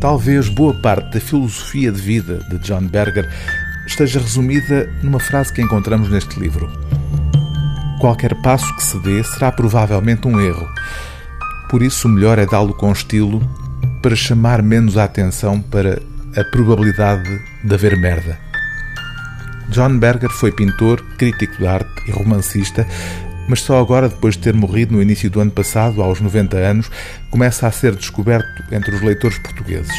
Talvez boa parte da filosofia de vida de John Berger esteja resumida numa frase que encontramos neste livro. Qualquer passo que se dê será provavelmente um erro. Por isso, o melhor é dá-lo com estilo para chamar menos a atenção para a probabilidade de haver merda. John Berger foi pintor, crítico de arte e romancista, mas só agora, depois de ter morrido no início do ano passado, aos 90 anos, começa a ser descoberto entre os leitores portugueses.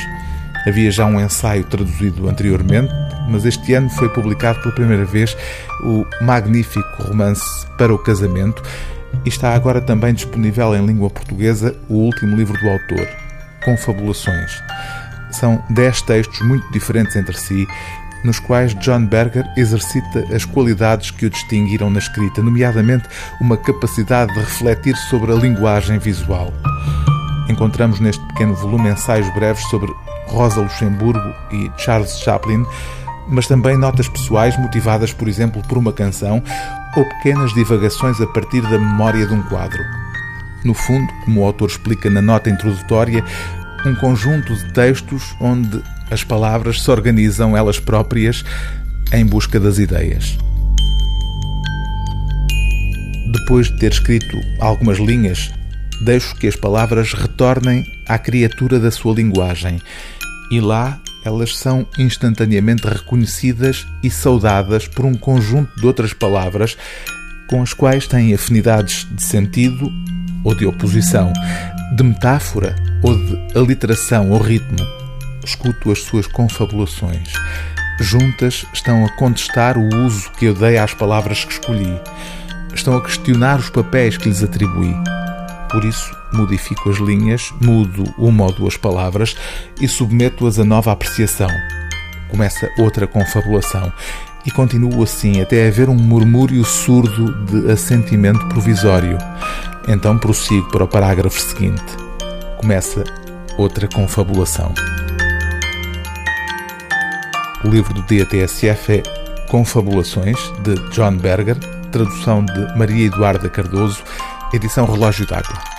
Havia já um ensaio traduzido anteriormente, mas este ano foi publicado pela primeira vez o magnífico romance Para o Casamento e está agora também disponível em língua portuguesa o último livro do autor, Confabulações. São dez textos muito diferentes entre si, nos quais John Berger exercita as qualidades que o distinguiram na escrita, nomeadamente uma capacidade de refletir sobre a linguagem visual. Encontramos neste pequeno volume ensaios breves sobre Rosa Luxemburgo e Charles Chaplin, mas também notas pessoais motivadas, por exemplo, por uma canção ou pequenas divagações a partir da memória de um quadro. No fundo, como o autor explica na nota introdutória, um conjunto de textos onde as palavras se organizam elas próprias em busca das ideias. Depois de ter escrito algumas linhas, deixo que as palavras retornem à criatura da sua linguagem e lá elas são instantaneamente reconhecidas e saudadas por um conjunto de outras palavras com as quais têm afinidades de sentido ou de oposição, de metáfora ou de aliteração ou ritmo. Escuto as suas confabulações. Juntas estão a contestar o uso que eu dei às palavras que escolhi. Estão a questionar os papéis que lhes atribuí. Por isso, modifico as linhas, mudo uma ou duas palavras e submeto-as a nova apreciação. Começa outra confabulação e continuo assim até haver um murmúrio surdo de assentimento provisório. Então prossigo para o parágrafo seguinte. Começa outra confabulação. O livro do dia TSF é Confabulações, de John Berger, tradução de Maria Eduarda Cardoso, edição Relógio d'Água.